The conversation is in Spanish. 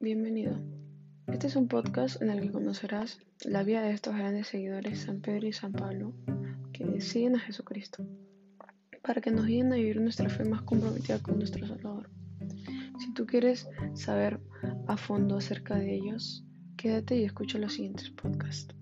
Bienvenido. Este es un podcast en el que conocerás la vida de estos grandes seguidores San Pedro y San Pablo que siguen a Jesucristo, para que nos guíen a vivir nuestra fe más comprometida con nuestro Salvador. Si tú quieres saber a fondo acerca de ellos, quédate y escucha los siguientes podcasts.